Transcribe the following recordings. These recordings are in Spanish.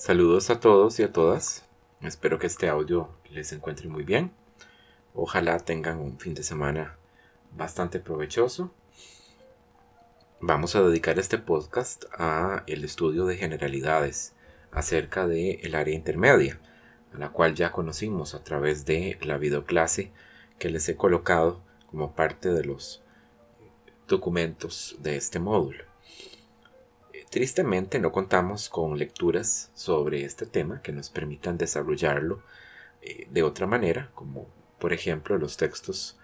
Saludos a todos y a todas. Espero que este audio les encuentre muy bien. Ojalá tengan un fin de semana bastante provechoso. Vamos a dedicar este podcast a el estudio de generalidades acerca del el área intermedia, a la cual ya conocimos a través de la videoclase que les he colocado como parte de los documentos de este módulo. Tristemente no contamos con lecturas sobre este tema que nos permitan desarrollarlo eh, de otra manera, como por ejemplo los textos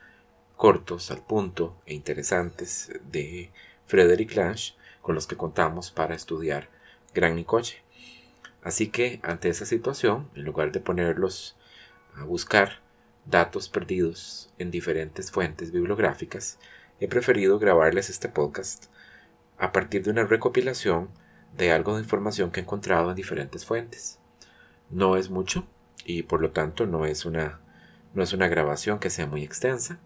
cortos, al punto e interesantes de Frederick Lange con los que contamos para estudiar Gran Nicoche. Así que ante esa situación, en lugar de ponerlos a buscar datos perdidos en diferentes fuentes bibliográficas, he preferido grabarles este podcast a partir de una recopilación de algo de información que he encontrado en diferentes fuentes. No es mucho y por lo tanto no es una, no es una grabación que sea muy extensa,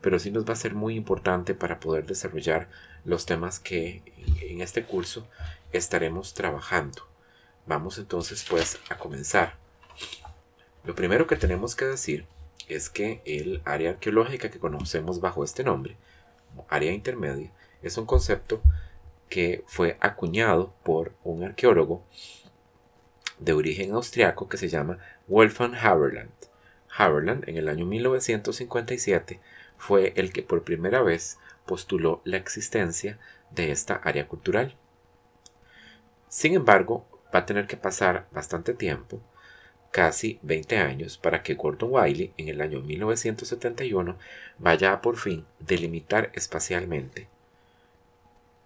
pero sí nos va a ser muy importante para poder desarrollar los temas que en este curso estaremos trabajando. Vamos entonces pues a comenzar. Lo primero que tenemos que decir es que el área arqueológica que conocemos bajo este nombre, área intermedia, es un concepto que fue acuñado por un arqueólogo de origen austriaco que se llama Wolfgang Haberland. Haberland en el año 1957 fue el que por primera vez postuló la existencia de esta área cultural. Sin embargo, va a tener que pasar bastante tiempo, casi 20 años, para que Gordon Wiley en el año 1971 vaya a por fin delimitar espacialmente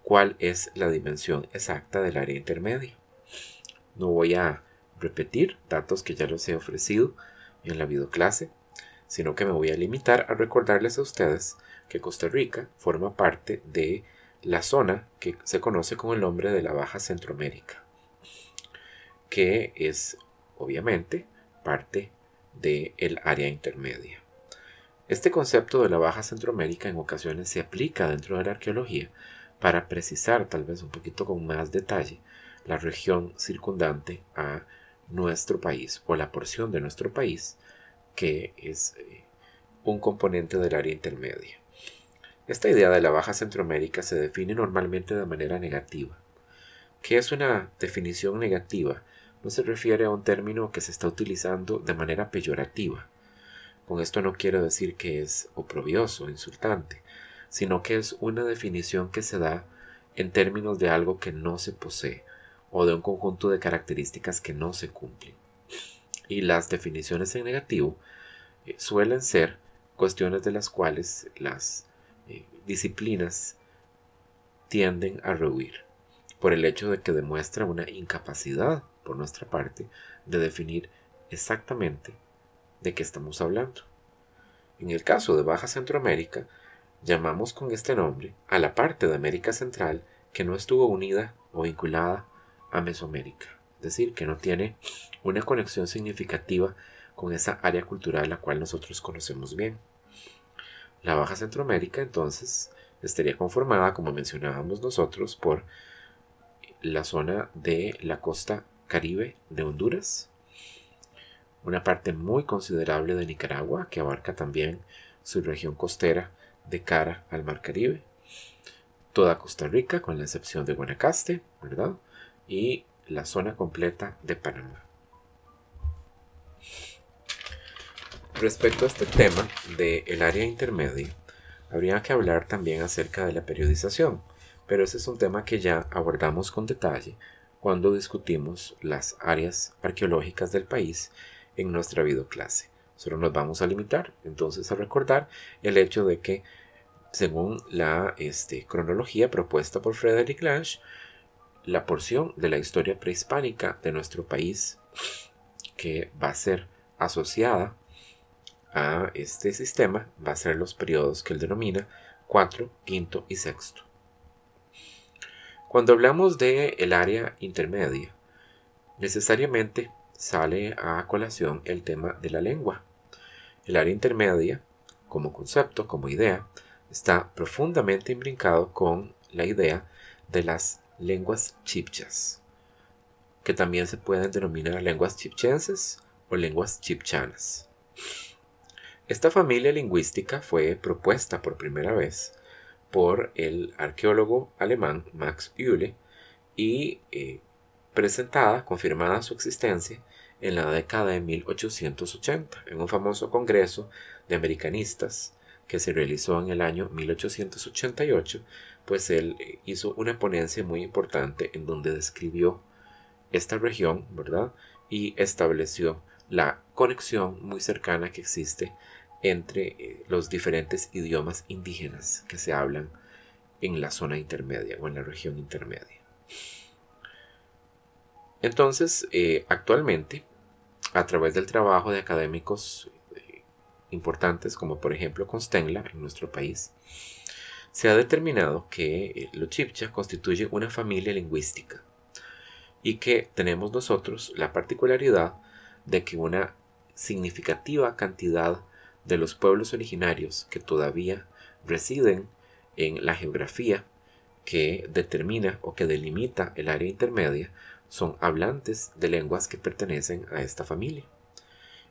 cuál es la dimensión exacta del área intermedia. No voy a repetir datos que ya los he ofrecido en la videoclase, sino que me voy a limitar a recordarles a ustedes que Costa Rica forma parte de la zona que se conoce con el nombre de la Baja Centroamérica, que es obviamente parte del área intermedia. Este concepto de la Baja Centroamérica en ocasiones se aplica dentro de la arqueología para precisar tal vez un poquito con más detalle la región circundante a nuestro país o la porción de nuestro país que es eh, un componente del área intermedia. Esta idea de la Baja Centroamérica se define normalmente de manera negativa. ¿Qué es una definición negativa? No se refiere a un término que se está utilizando de manera peyorativa. Con esto no quiero decir que es oprobioso, insultante, sino que es una definición que se da en términos de algo que no se posee o de un conjunto de características que no se cumplen. Y las definiciones en negativo eh, suelen ser cuestiones de las cuales las eh, disciplinas tienden a rehuir por el hecho de que demuestra una incapacidad por nuestra parte de definir exactamente de qué estamos hablando. En el caso de Baja Centroamérica, Llamamos con este nombre a la parte de América Central que no estuvo unida o vinculada a Mesoamérica, es decir, que no tiene una conexión significativa con esa área cultural la cual nosotros conocemos bien. La Baja Centroamérica entonces estaría conformada, como mencionábamos nosotros, por la zona de la costa caribe de Honduras, una parte muy considerable de Nicaragua, que abarca también su región costera de cara al Mar Caribe. Toda Costa Rica, con la excepción de Guanacaste, ¿verdad? Y la zona completa de Panamá. Respecto a este tema del área intermedia, habría que hablar también acerca de la periodización, pero ese es un tema que ya abordamos con detalle cuando discutimos las áreas arqueológicas del país en nuestra videoclase. Solo nos vamos a limitar entonces a recordar el hecho de que, según la este, cronología propuesta por Frederick Lange, la porción de la historia prehispánica de nuestro país que va a ser asociada a este sistema va a ser los periodos que él denomina cuarto, quinto y sexto. Cuando hablamos de área intermedia, necesariamente sale a colación el tema de la lengua. El área intermedia, como concepto, como idea, está profundamente imbrincado con la idea de las lenguas chipchas. que también se pueden denominar lenguas chipchenses o lenguas chipchanas. Esta familia lingüística fue propuesta por primera vez por el arqueólogo alemán Max Uhle y eh, presentada, confirmada su existencia en la década de 1880 en un famoso congreso de americanistas que se realizó en el año 1888, pues él eh, hizo una ponencia muy importante en donde describió esta región, ¿verdad? Y estableció la conexión muy cercana que existe entre eh, los diferentes idiomas indígenas que se hablan en la zona intermedia o en la región intermedia. Entonces, eh, actualmente, a través del trabajo de académicos eh, importantes como por ejemplo Constenla en nuestro país, se ha determinado que eh, los chipcha constituye una familia lingüística y que tenemos nosotros la particularidad de que una significativa cantidad de los pueblos originarios que todavía residen en la geografía que determina o que delimita el área intermedia son hablantes de lenguas que pertenecen a esta familia.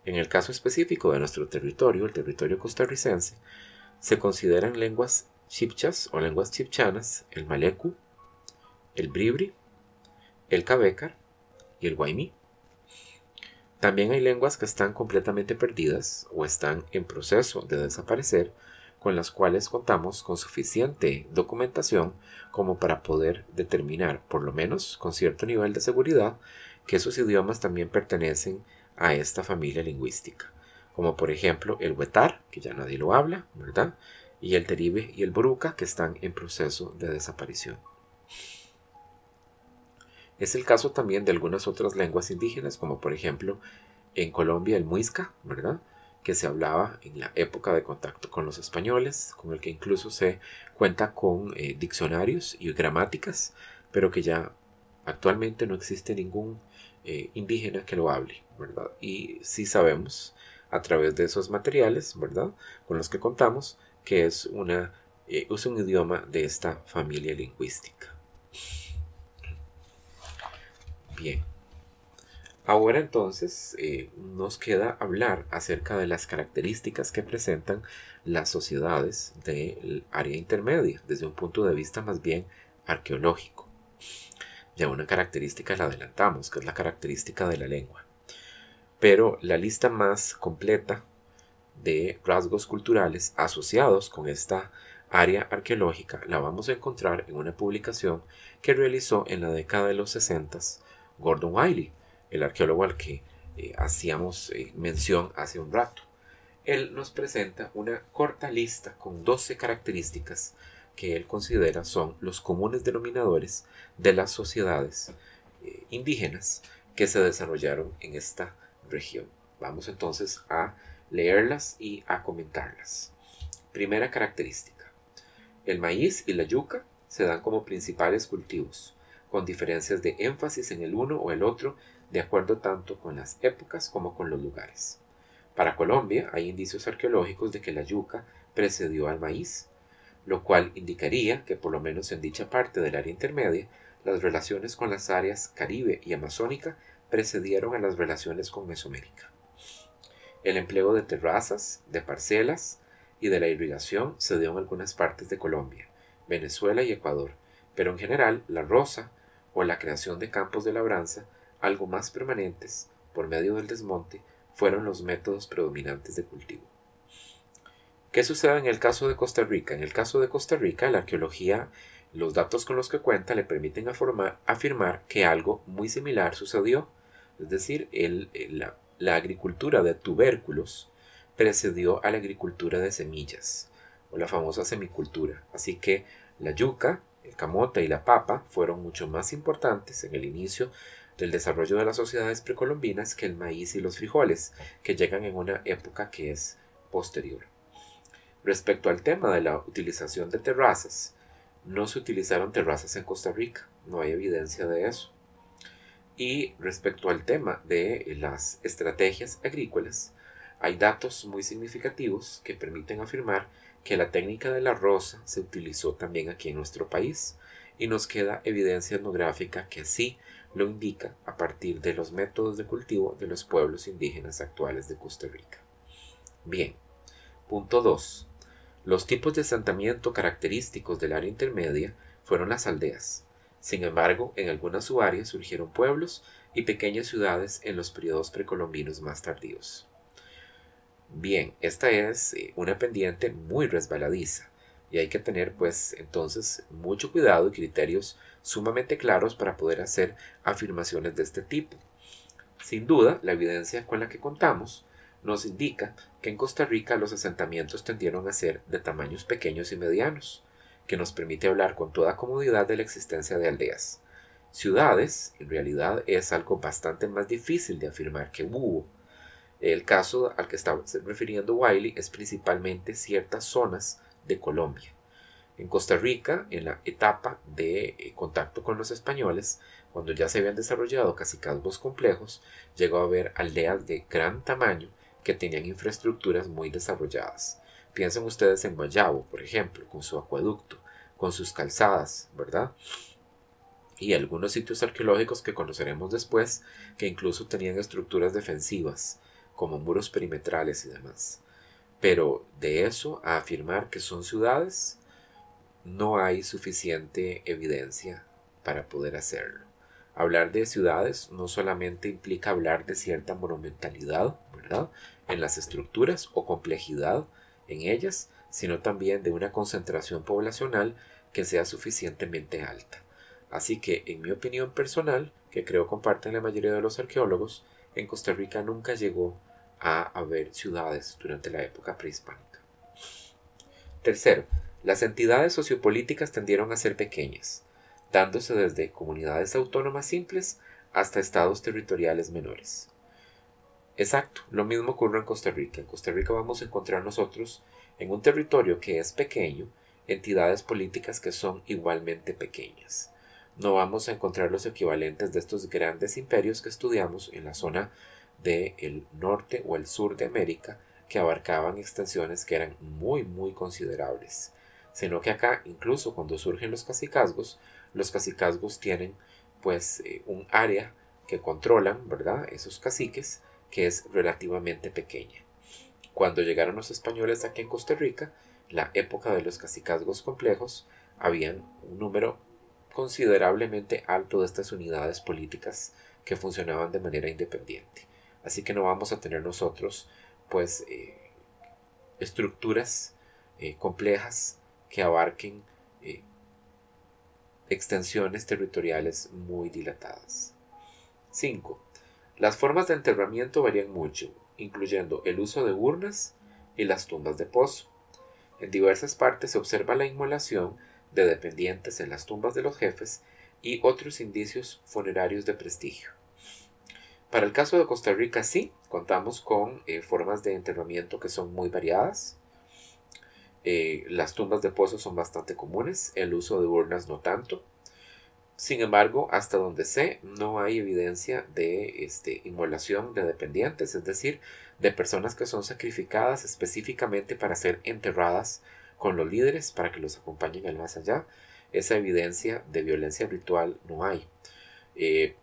En el caso específico de nuestro territorio, el territorio costarricense, se consideran lenguas chipchas o lenguas chipchanas el malecu, el bribri, el cabecar y el guaymí. También hay lenguas que están completamente perdidas o están en proceso de desaparecer, con las cuales contamos con suficiente documentación como para poder determinar, por lo menos con cierto nivel de seguridad, que esos idiomas también pertenecen a esta familia lingüística, como por ejemplo el huetar, que ya nadie lo habla, ¿verdad? Y el teribe y el boruca, que están en proceso de desaparición. Es el caso también de algunas otras lenguas indígenas, como por ejemplo en Colombia el muisca, ¿verdad? Que se hablaba en la época de contacto con los españoles, con el que incluso se cuenta con eh, diccionarios y gramáticas, pero que ya actualmente no existe ningún eh, indígena que lo hable, ¿verdad? Y sí sabemos a través de esos materiales, ¿verdad? Con los que contamos, que es, una, eh, es un idioma de esta familia lingüística. Bien. Ahora entonces eh, nos queda hablar acerca de las características que presentan las sociedades del área intermedia desde un punto de vista más bien arqueológico. Ya una característica la adelantamos, que es la característica de la lengua. Pero la lista más completa de rasgos culturales asociados con esta área arqueológica la vamos a encontrar en una publicación que realizó en la década de los 60 Gordon Wiley el arqueólogo al que eh, hacíamos eh, mención hace un rato. Él nos presenta una corta lista con 12 características que él considera son los comunes denominadores de las sociedades eh, indígenas que se desarrollaron en esta región. Vamos entonces a leerlas y a comentarlas. Primera característica. El maíz y la yuca se dan como principales cultivos, con diferencias de énfasis en el uno o el otro de acuerdo tanto con las épocas como con los lugares. Para Colombia hay indicios arqueológicos de que la yuca precedió al maíz, lo cual indicaría que por lo menos en dicha parte del área intermedia, las relaciones con las áreas caribe y amazónica precedieron a las relaciones con Mesoamérica. El empleo de terrazas, de parcelas y de la irrigación se dio en algunas partes de Colombia, Venezuela y Ecuador, pero en general la rosa o la creación de campos de labranza algo más permanentes, por medio del desmonte, fueron los métodos predominantes de cultivo. ¿Qué sucede en el caso de Costa Rica? En el caso de Costa Rica, la arqueología, los datos con los que cuenta le permiten afirmar que algo muy similar sucedió, es decir, la, la agricultura de tubérculos precedió a la agricultura de semillas, o la famosa semicultura. Así que la yuca, el camote y la papa fueron mucho más importantes en el inicio del desarrollo de las sociedades precolombinas que el maíz y los frijoles, que llegan en una época que es posterior. Respecto al tema de la utilización de terrazas, no se utilizaron terrazas en Costa Rica, no hay evidencia de eso. Y respecto al tema de las estrategias agrícolas, hay datos muy significativos que permiten afirmar que la técnica de la rosa se utilizó también aquí en nuestro país y nos queda evidencia etnográfica que sí lo indica a partir de los métodos de cultivo de los pueblos indígenas actuales de Costa Rica. Bien, punto 2. Los tipos de asentamiento característicos del área intermedia fueron las aldeas. Sin embargo, en algunas subáreas surgieron pueblos y pequeñas ciudades en los periodos precolombinos más tardíos. Bien, esta es eh, una pendiente muy resbaladiza y hay que tener pues entonces mucho cuidado y criterios sumamente claros para poder hacer afirmaciones de este tipo. Sin duda, la evidencia con la que contamos nos indica que en Costa Rica los asentamientos tendieron a ser de tamaños pequeños y medianos, que nos permite hablar con toda comodidad de la existencia de aldeas. Ciudades, en realidad, es algo bastante más difícil de afirmar que hubo. El caso al que está refiriendo Wiley es principalmente ciertas zonas de Colombia. En Costa Rica, en la etapa de eh, contacto con los españoles, cuando ya se habían desarrollado cacicazgos complejos, llegó a haber aldeas de gran tamaño que tenían infraestructuras muy desarrolladas. Piensen ustedes en Guayabo, por ejemplo, con su acueducto, con sus calzadas, ¿verdad? Y algunos sitios arqueológicos que conoceremos después, que incluso tenían estructuras defensivas, como muros perimetrales y demás. Pero de eso a afirmar que son ciudades, no hay suficiente evidencia para poder hacerlo. Hablar de ciudades no solamente implica hablar de cierta monumentalidad, ¿verdad? En las estructuras o complejidad en ellas, sino también de una concentración poblacional que sea suficientemente alta. Así que, en mi opinión personal, que creo comparten la mayoría de los arqueólogos, en Costa Rica nunca llegó a haber ciudades durante la época prehispánica. Tercero, las entidades sociopolíticas tendieron a ser pequeñas, dándose desde comunidades autónomas simples hasta estados territoriales menores. Exacto, lo mismo ocurre en Costa Rica. En Costa Rica vamos a encontrar nosotros, en un territorio que es pequeño, entidades políticas que son igualmente pequeñas. No vamos a encontrar los equivalentes de estos grandes imperios que estudiamos en la zona del norte o el sur de América, que abarcaban extensiones que eran muy muy considerables. Sino que acá, incluso cuando surgen los cacicazgos, los cacicazgos tienen pues eh, un área que controlan, ¿verdad? Esos caciques, que es relativamente pequeña. Cuando llegaron los españoles aquí en Costa Rica, la época de los cacicazgos complejos, habían un número considerablemente alto de estas unidades políticas que funcionaban de manera independiente. Así que no vamos a tener nosotros pues eh, estructuras eh, complejas que abarquen extensiones territoriales muy dilatadas. 5. Las formas de enterramiento varían mucho, incluyendo el uso de urnas y las tumbas de pozo. En diversas partes se observa la inmolación de dependientes en las tumbas de los jefes y otros indicios funerarios de prestigio. Para el caso de Costa Rica sí, contamos con eh, formas de enterramiento que son muy variadas. Eh, las tumbas de pozo son bastante comunes, el uso de urnas no tanto. Sin embargo, hasta donde sé, no hay evidencia de este, inmolación de dependientes, es decir, de personas que son sacrificadas específicamente para ser enterradas con los líderes para que los acompañen al más allá. Esa evidencia de violencia ritual no hay. Eh,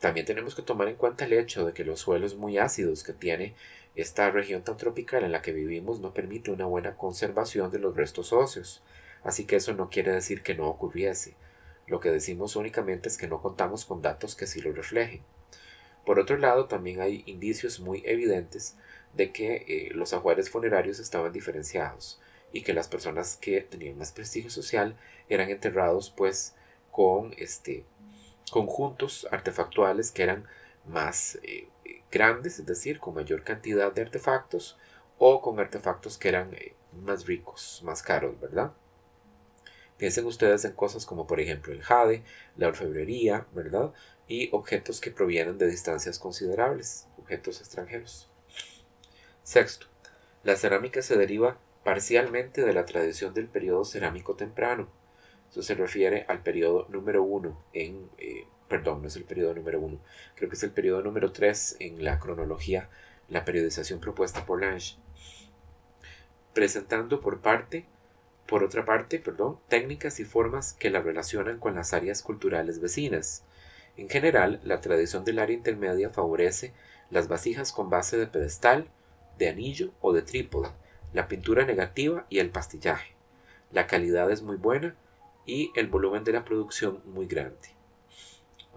también tenemos que tomar en cuenta el hecho de que los suelos muy ácidos que tiene esta región tan tropical en la que vivimos no permite una buena conservación de los restos óseos, así que eso no quiere decir que no ocurriese. Lo que decimos únicamente es que no contamos con datos que sí lo reflejen. Por otro lado, también hay indicios muy evidentes de que eh, los ajuares funerarios estaban diferenciados y que las personas que tenían más prestigio social eran enterrados pues con este conjuntos artefactuales que eran más eh, grandes, es decir, con mayor cantidad de artefactos o con artefactos que eran eh, más ricos, más caros, ¿verdad? Piensen ustedes en cosas como por ejemplo el jade, la orfebrería, ¿verdad? Y objetos que provienen de distancias considerables, objetos extranjeros. Sexto, la cerámica se deriva parcialmente de la tradición del periodo cerámico temprano. Eso se refiere al periodo número uno en, eh, perdón, no es el periodo número uno, creo que es el periodo número tres en la cronología, la periodización propuesta por Lange, presentando por parte por otra parte, perdón, técnicas y formas que la relacionan con las áreas culturales vecinas. En general, la tradición del área intermedia favorece las vasijas con base de pedestal, de anillo o de trípode, la pintura negativa y el pastillaje. La calidad es muy buena y el volumen de la producción muy grande.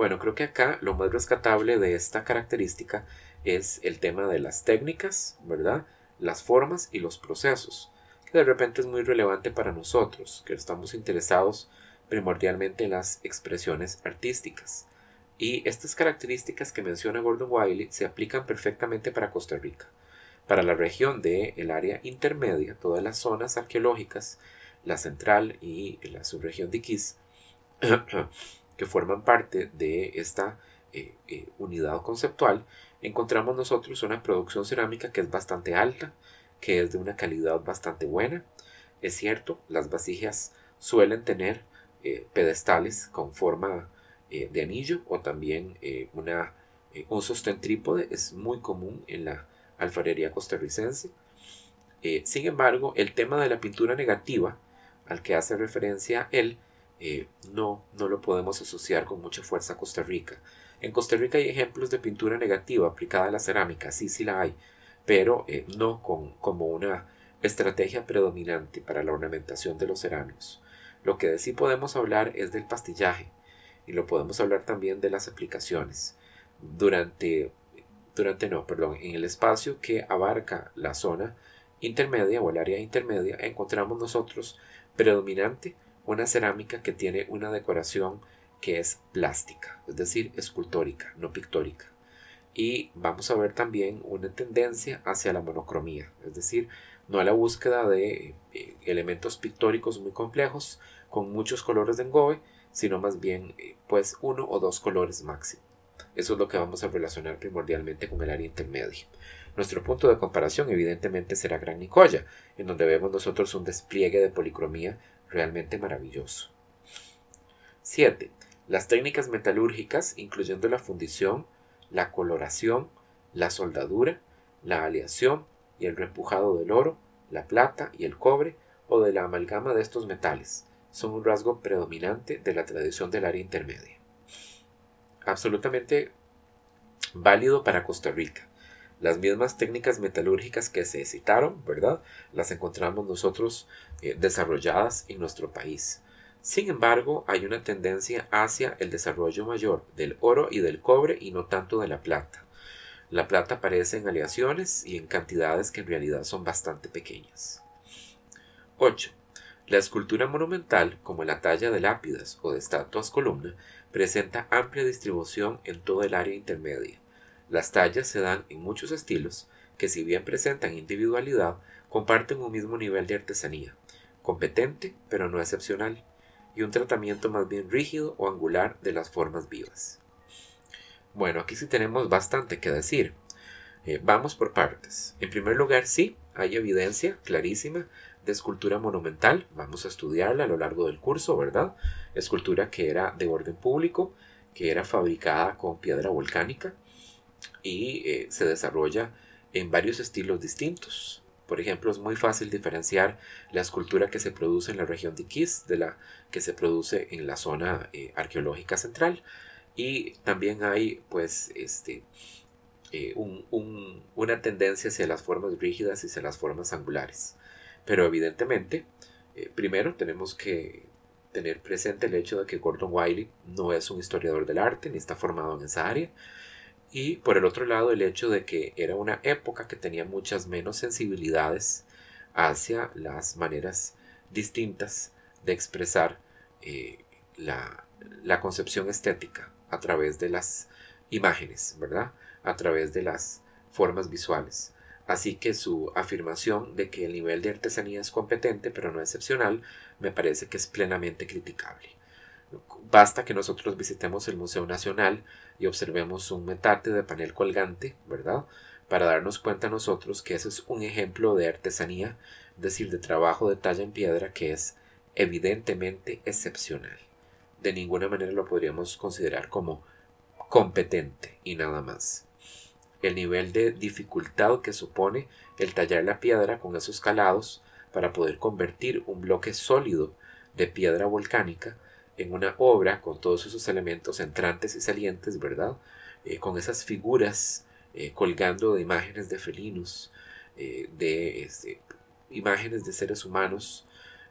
Bueno, creo que acá lo más rescatable de esta característica es el tema de las técnicas, ¿verdad? Las formas y los procesos, que de repente es muy relevante para nosotros, que estamos interesados primordialmente en las expresiones artísticas. Y estas características que menciona Gordon Wiley se aplican perfectamente para Costa Rica. Para la región del el área intermedia, todas las zonas arqueológicas, la central y la subregión de Iquiz, que forman parte de esta eh, eh, unidad conceptual, encontramos nosotros una producción cerámica que es bastante alta, que es de una calidad bastante buena. Es cierto, las vasijas suelen tener eh, pedestales con forma de anillo o también una, un sostén trípode es muy común en la alfarería costarricense. sin embargo, el tema de la pintura negativa, al que hace referencia él, no, no lo podemos asociar con mucha fuerza a Costa Rica. En Costa Rica hay ejemplos de pintura negativa aplicada a la cerámica, sí, sí la hay, pero no con, como una estrategia predominante para la ornamentación de los cerámicos. Lo que sí podemos hablar es del pastillaje, y lo podemos hablar también de las aplicaciones. Durante, durante no, perdón, en el espacio que abarca la zona intermedia o el área intermedia encontramos nosotros predominante una cerámica que tiene una decoración que es plástica, es decir, escultórica, no pictórica. Y vamos a ver también una tendencia hacia la monocromía, es decir, no a la búsqueda de eh, elementos pictóricos muy complejos con muchos colores de engobe, sino más bien eh, pues uno o dos colores máximo. Eso es lo que vamos a relacionar primordialmente con el área intermedia. Nuestro punto de comparación evidentemente será Gran Nicoya, en donde vemos nosotros un despliegue de policromía realmente maravilloso. 7. Las técnicas metalúrgicas, incluyendo la fundición, la coloración, la soldadura, la aleación y el repujado del oro, la plata y el cobre o de la amalgama de estos metales, son un rasgo predominante de la tradición del área intermedia. Absolutamente válido para Costa Rica. Las mismas técnicas metalúrgicas que se citaron, ¿verdad? Las encontramos nosotros eh, desarrolladas en nuestro país. Sin embargo, hay una tendencia hacia el desarrollo mayor del oro y del cobre y no tanto de la plata. La plata aparece en aleaciones y en cantidades que en realidad son bastante pequeñas. 8. La escultura monumental, como la talla de lápidas o de estatuas columna, presenta amplia distribución en todo el área intermedia. Las tallas se dan en muchos estilos que si bien presentan individualidad, comparten un mismo nivel de artesanía, competente pero no excepcional, y un tratamiento más bien rígido o angular de las formas vivas. Bueno, aquí sí tenemos bastante que decir. Eh, vamos por partes. En primer lugar, sí, hay evidencia clarísima de escultura monumental, vamos a estudiarla a lo largo del curso, ¿verdad? Escultura que era de orden público, que era fabricada con piedra volcánica y eh, se desarrolla en varios estilos distintos. Por ejemplo, es muy fácil diferenciar la escultura que se produce en la región de Iquiz de la que se produce en la zona eh, arqueológica central. Y también hay, pues, este, eh, una tendencia hacia las formas rígidas y hacia las formas angulares. Pero evidentemente, primero tenemos que tener presente el hecho de que Gordon Wiley no es un historiador del arte ni está formado en esa área. Y por el otro lado, el hecho de que era una época que tenía muchas menos sensibilidades hacia las maneras distintas de expresar eh, la, la concepción estética a través de las imágenes, ¿verdad? A través de las formas visuales. Así que su afirmación de que el nivel de artesanía es competente pero no excepcional me parece que es plenamente criticable. Basta que nosotros visitemos el Museo Nacional y observemos un metate de panel colgante, ¿verdad? Para darnos cuenta nosotros que ese es un ejemplo de artesanía, es decir, de trabajo de talla en piedra que es evidentemente excepcional. De ninguna manera lo podríamos considerar como competente y nada más el nivel de dificultad que supone el tallar la piedra con esos calados para poder convertir un bloque sólido de piedra volcánica en una obra con todos esos elementos entrantes y salientes, ¿verdad? Eh, con esas figuras eh, colgando de imágenes de felinos, eh, de este, imágenes de seres humanos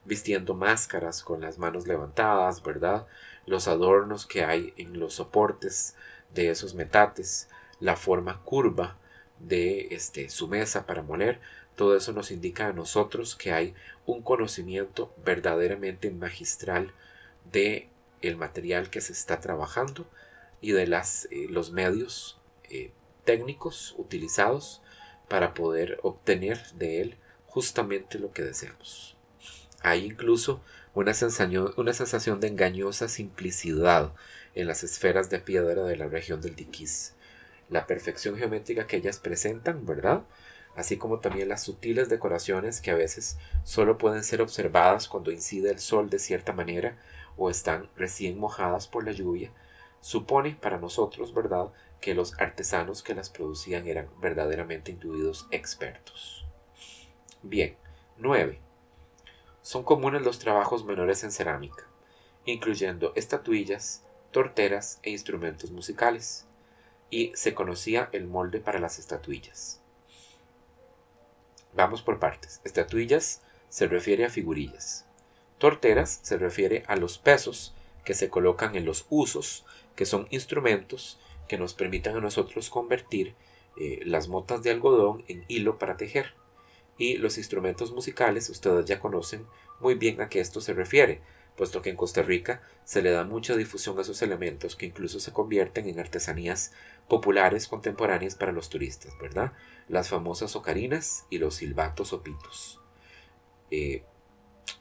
vistiendo máscaras con las manos levantadas, ¿verdad? Los adornos que hay en los soportes de esos metates, la forma curva de este, su mesa para moler, todo eso nos indica a nosotros que hay un conocimiento verdaderamente magistral de el material que se está trabajando y de las, eh, los medios eh, técnicos utilizados para poder obtener de él justamente lo que deseamos. Hay incluso una sensación, una sensación de engañosa simplicidad en las esferas de piedra de la región del Diquís. La perfección geométrica que ellas presentan, ¿verdad? Así como también las sutiles decoraciones que a veces solo pueden ser observadas cuando incide el sol de cierta manera o están recién mojadas por la lluvia, supone para nosotros, ¿verdad?, que los artesanos que las producían eran verdaderamente individuos expertos. Bien, 9. Son comunes los trabajos menores en cerámica, incluyendo estatuillas, torteras e instrumentos musicales, y se conocía el molde para las estatuillas. Vamos por partes. Estatuillas se refiere a figurillas. Torteras se refiere a los pesos que se colocan en los usos, que son instrumentos que nos permitan a nosotros convertir eh, las motas de algodón en hilo para tejer. Y los instrumentos musicales, ustedes ya conocen muy bien a qué esto se refiere, puesto que en Costa Rica se le da mucha difusión a esos elementos que incluso se convierten en artesanías populares contemporáneas para los turistas, ¿verdad? Las famosas ocarinas y los silbatos o pitos. Eh,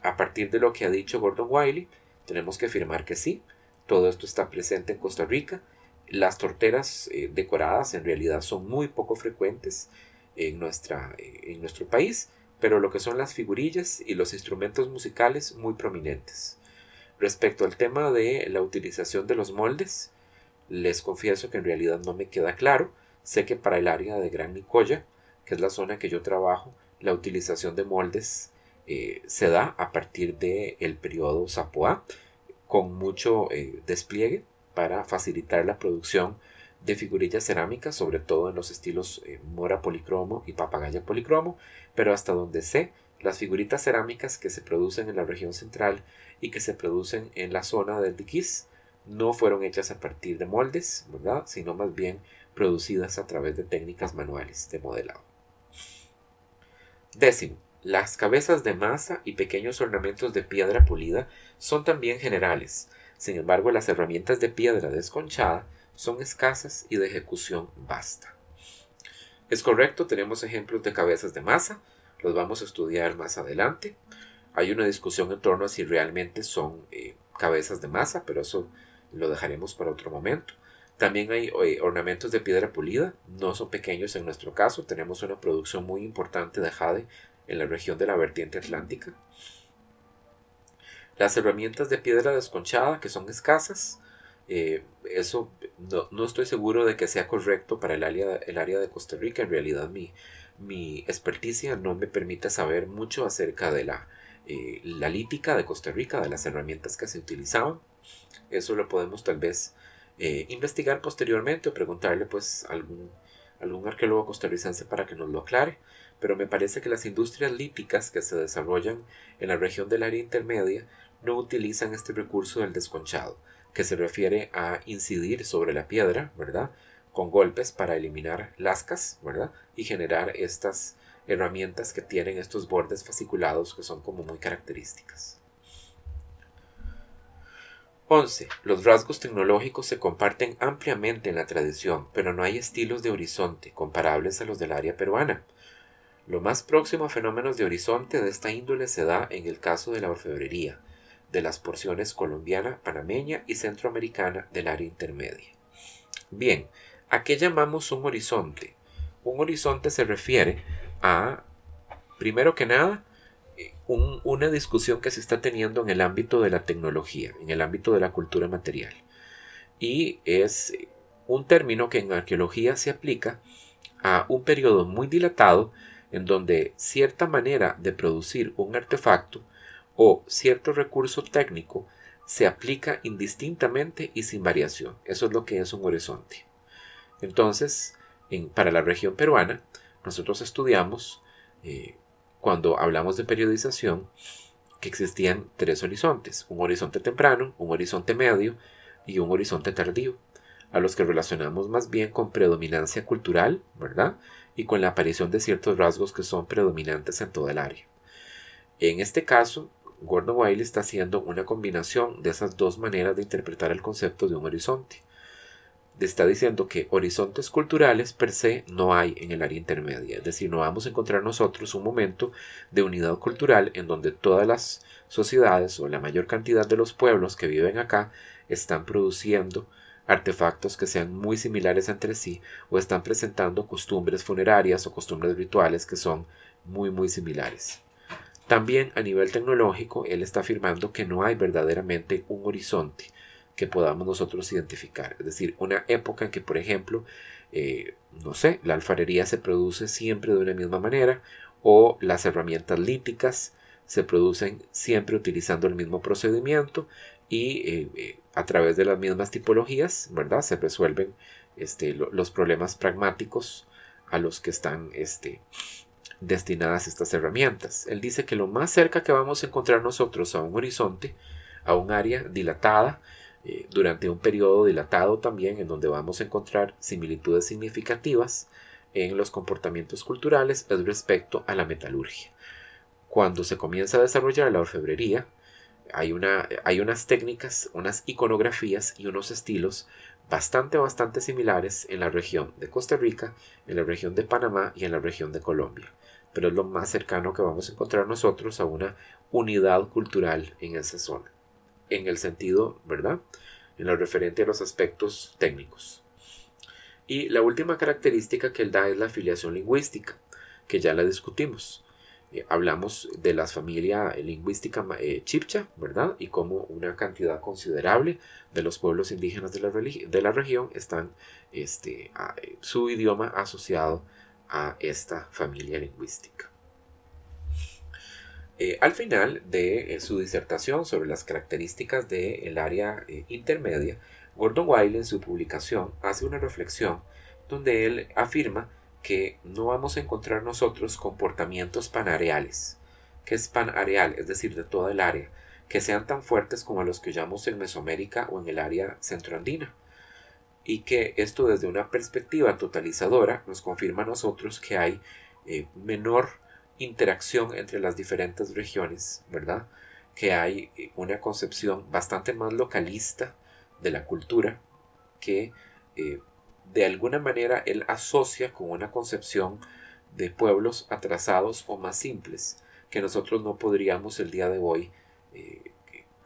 a partir de lo que ha dicho Gordon Wiley, tenemos que afirmar que sí, todo esto está presente en Costa Rica. Las torteras eh, decoradas en realidad son muy poco frecuentes en, nuestra, eh, en nuestro país, pero lo que son las figurillas y los instrumentos musicales muy prominentes. Respecto al tema de la utilización de los moldes, les confieso que en realidad no me queda claro. Sé que para el área de Gran Nicoya, que es la zona que yo trabajo, la utilización de moldes eh, se da a partir del el periodo Zapoá, con mucho eh, despliegue para facilitar la producción de figurillas cerámicas, sobre todo en los estilos eh, mora policromo y papagaya policromo, pero hasta donde sé, las figuritas cerámicas que se producen en la región central y que se producen en la zona del Diquís no fueron hechas a partir de moldes, ¿verdad? sino más bien producidas a través de técnicas manuales de modelado. Décimo, las cabezas de masa y pequeños ornamentos de piedra pulida son también generales, sin embargo las herramientas de piedra desconchada son escasas y de ejecución vasta. Es correcto, tenemos ejemplos de cabezas de masa, los vamos a estudiar más adelante. Hay una discusión en torno a si realmente son eh, cabezas de masa, pero eso lo dejaremos para otro momento. También hay eh, ornamentos de piedra pulida, no son pequeños en nuestro caso, tenemos una producción muy importante de jade en la región de la vertiente atlántica. Las herramientas de piedra desconchada, que son escasas, eh, eso no, estoy seguro de que sea correcto para el área, el área de Costa Rica. En realidad mi, mi experticia no me permite saber mucho acerca de la, eh, la lítica de Costa Rica, de las herramientas que se utilizaban. Eso lo podemos tal vez eh, investigar posteriormente o preguntarle pues a algún, algún arqueólogo costarricense para que nos lo aclare. Pero me parece que las industrias líticas que se desarrollan en la región del área intermedia no utilizan este recurso del desconchado, que se refiere a incidir sobre la piedra, ¿verdad? Con golpes para eliminar lascas, ¿verdad? Y generar estas herramientas que tienen estos bordes fasciculados que son como muy características. 11. Los rasgos tecnológicos se comparten ampliamente en la tradición, pero no hay estilos de horizonte comparables a los del área peruana. Lo más próximo a fenómenos de horizonte de esta índole se da en el caso de la orfebrería, de las porciones colombiana, panameña y centroamericana del área intermedia. Bien, ¿a qué llamamos un horizonte? Un horizonte se refiere a, primero que nada, una discusión que se está teniendo en el ámbito de la tecnología, en el ámbito de la cultura material. Y es un término que en arqueología se aplica a un periodo muy dilatado en donde cierta manera de producir un artefacto o cierto recurso técnico se aplica indistintamente y sin variación. Eso es lo que es un horizonte. Entonces, para la región peruana, nosotros estudiamos, eh, cuando hablamos de periodización, que existían tres horizontes, un horizonte temprano, un horizonte medio y un horizonte tardío, a los que relacionamos más bien con predominancia cultural, ¿verdad? Y con la aparición de ciertos rasgos que son predominantes en toda el área. En este caso, Gordon Wiley está haciendo una combinación de esas dos maneras de interpretar el concepto de un horizonte. Está diciendo que horizontes culturales per se no hay en el área intermedia, es decir, no vamos a encontrar nosotros un momento de unidad cultural en donde todas las sociedades o la mayor cantidad de los pueblos que viven acá están produciendo artefactos que sean muy similares entre sí o están presentando costumbres funerarias o costumbres rituales que son muy muy similares. También a nivel tecnológico, él está afirmando que no hay verdaderamente un horizonte que podamos nosotros identificar. Es decir, una época en que, por ejemplo, eh, no sé, la alfarería se produce siempre de una misma manera o las herramientas líticas se producen siempre utilizando el mismo procedimiento y eh, eh, a través de las mismas tipologías, ¿verdad? Se resuelven este, los problemas pragmáticos a los que están este, destinadas estas herramientas. Él dice que lo más cerca que vamos a encontrar nosotros a un horizonte, a un área dilatada, eh, durante un periodo dilatado también, en donde vamos a encontrar similitudes significativas en los comportamientos culturales es respecto a la metalurgia. Cuando se comienza a desarrollar la orfebrería, hay, una, hay unas técnicas, unas iconografías y unos estilos bastante, bastante similares en la región de Costa Rica, en la región de Panamá y en la región de Colombia pero es lo más cercano que vamos a encontrar nosotros a una unidad cultural en esa zona, en el sentido, ¿verdad? En lo referente a los aspectos técnicos. Y la última característica que él da es la afiliación lingüística, que ya la discutimos. Eh, hablamos de la familia lingüística eh, chipcha, ¿verdad? Y cómo una cantidad considerable de los pueblos indígenas de la, región están este, eh, su idioma asociado a esta familia lingüística. Al final de su disertación sobre las características del área intermedia, Gordon Wiley en su publicación hace una reflexión donde él afirma que no vamos a encontrar nosotros comportamientos panareales. que es panareal? Es decir, de toda el área, que sean tan fuertes como los que llamamos en Mesoamérica o en el área centroandina y que esto desde una perspectiva totalizadora nos confirma a nosotros que hay eh, menor interacción entre las diferentes regiones, ¿verdad? Que hay eh, una concepción bastante más localista de la cultura que eh, de alguna manera él asocia con una concepción de pueblos atrasados o más simples que nosotros no podríamos el día de hoy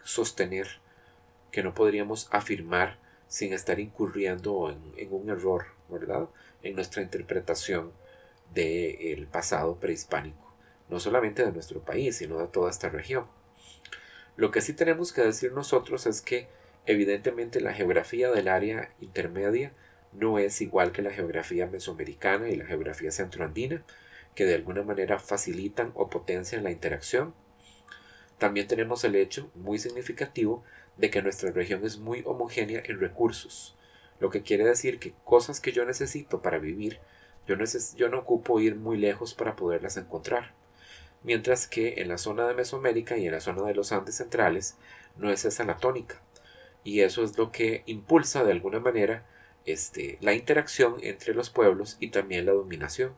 sostener, que no podríamos afirmar sin estar incurriendo en, un error, ¿verdad? En nuestra interpretación del pasado prehispánico, no solamente de nuestro país, sino de toda esta región. Lo que sí tenemos que decir nosotros es que evidentemente la geografía del área intermedia no es igual que la geografía mesoamericana y la geografía centroandina, que de alguna manera facilitan o potencian la interacción. También tenemos el hecho muy significativo de que nuestra región es muy homogénea en recursos, lo que quiere decir que cosas que yo necesito para vivir, yo, yo no ocupo ir muy lejos para poderlas encontrar. Mientras que en la zona de Mesoamérica y en la zona de los Andes centrales no es esa la tónica. Y eso es lo que impulsa de alguna manera este, la interacción entre los pueblos y también la dominación.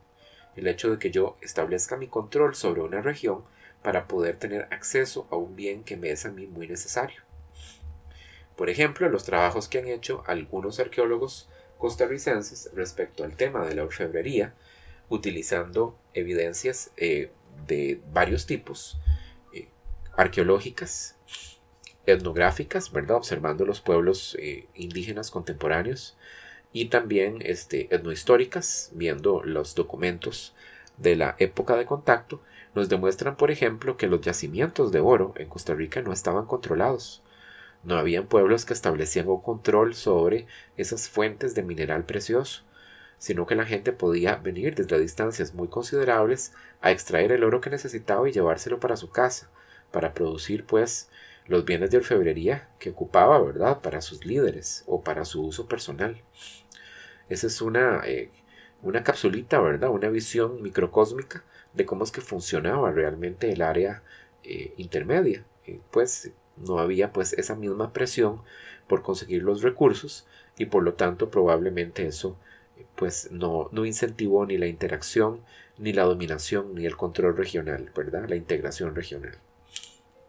El hecho de que yo establezca mi control sobre una región para poder tener acceso a un bien que me es a mí muy necesario. Por ejemplo, los trabajos que han hecho algunos arqueólogos costarricenses respecto al tema de la orfebrería, utilizando evidencias eh, de varios tipos, eh, arqueológicas, etnográficas, ¿verdad? observando los pueblos eh, indígenas contemporáneos, y también este, etnohistóricas, viendo los documentos de la época de contacto, nos demuestran, por ejemplo, que los yacimientos de oro en Costa Rica no estaban controlados. No habían pueblos que establecían un control sobre esas fuentes de mineral precioso. sino que la gente podía venir desde distancias muy considerables a extraer el oro que necesitaba y llevárselo para su casa, para producir pues los bienes de orfebrería que ocupaba, ¿verdad?, para sus líderes o para su uso personal. Esa es una, eh, una capsulita, ¿verdad?, una visión microcósmica de cómo es que funcionaba realmente el área eh, intermedia. pues no había pues esa misma presión por conseguir los recursos y por lo tanto probablemente eso pues no, no incentivó ni la interacción, ni la dominación, ni el control regional, ¿verdad? La integración regional.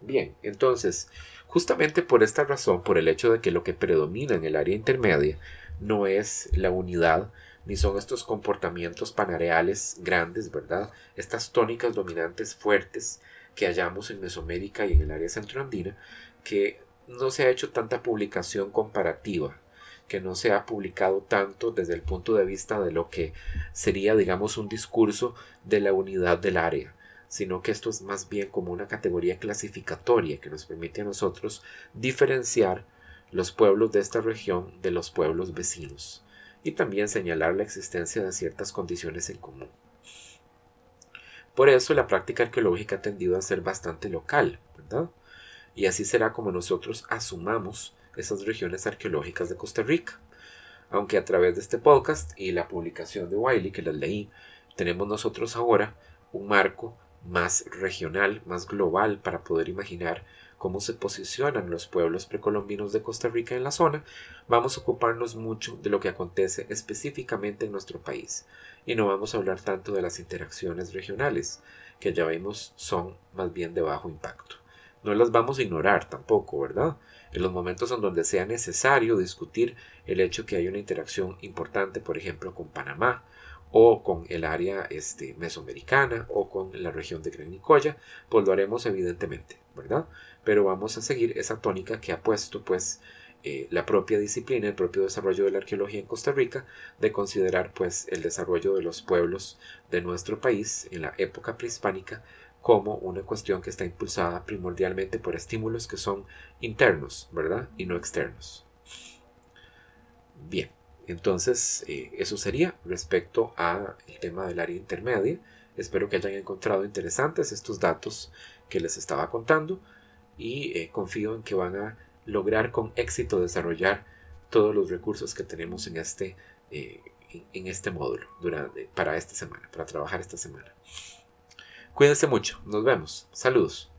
Bien, entonces, justamente por esta razón, por el hecho de que lo que predomina en el área intermedia no es la unidad, ni son estos comportamientos panareales grandes, ¿verdad? Estas tónicas dominantes fuertes que hallamos en Mesoamérica y en el área centroandina, que no se ha hecho tanta publicación comparativa que no se ha publicado tanto desde el punto de vista de lo que sería, digamos, un discurso de la unidad del área, sino que esto es más bien como una categoría clasificatoria que nos permite a nosotros diferenciar los pueblos de esta región de los pueblos vecinos y también señalar la existencia de ciertas condiciones en común. Por eso la práctica arqueológica ha tendido a ser bastante local, ¿verdad? Y así será como nosotros asumamos esas regiones arqueológicas de Costa Rica. Aunque a través de este podcast y la publicación de Wiley, que las leí, tenemos nosotros ahora un marco más regional, más global para poder imaginar cómo se posicionan los pueblos precolombinos de Costa Rica en la zona, vamos a ocuparnos mucho de lo que acontece específicamente en nuestro país y no vamos a hablar tanto de las interacciones regionales, que ya vimos son más bien de bajo impacto. No las vamos a ignorar tampoco, ¿verdad? en los momentos en donde sea necesario discutir el hecho que hay una interacción importante, por ejemplo, con Panamá o con el área este, mesoamericana o con la región de Gran Nicoya, pues lo haremos evidentemente, ¿verdad? Pero vamos a seguir esa tónica que ha puesto pues eh, la propia disciplina, el propio desarrollo de la arqueología en Costa Rica, de considerar pues el desarrollo de los pueblos de nuestro país en la época prehispánica como una cuestión que está impulsada primordialmente por estímulos que son internos, ¿verdad? Y no externos. Bien, entonces eh, eso sería respecto al tema del área intermedia. Espero que hayan encontrado interesantes estos datos que les estaba contando y eh, confío en que van a lograr con éxito desarrollar todos los recursos que tenemos en este, eh, en este módulo durante, para esta semana, para trabajar esta semana. Cuídense mucho. Nos vemos. Saludos.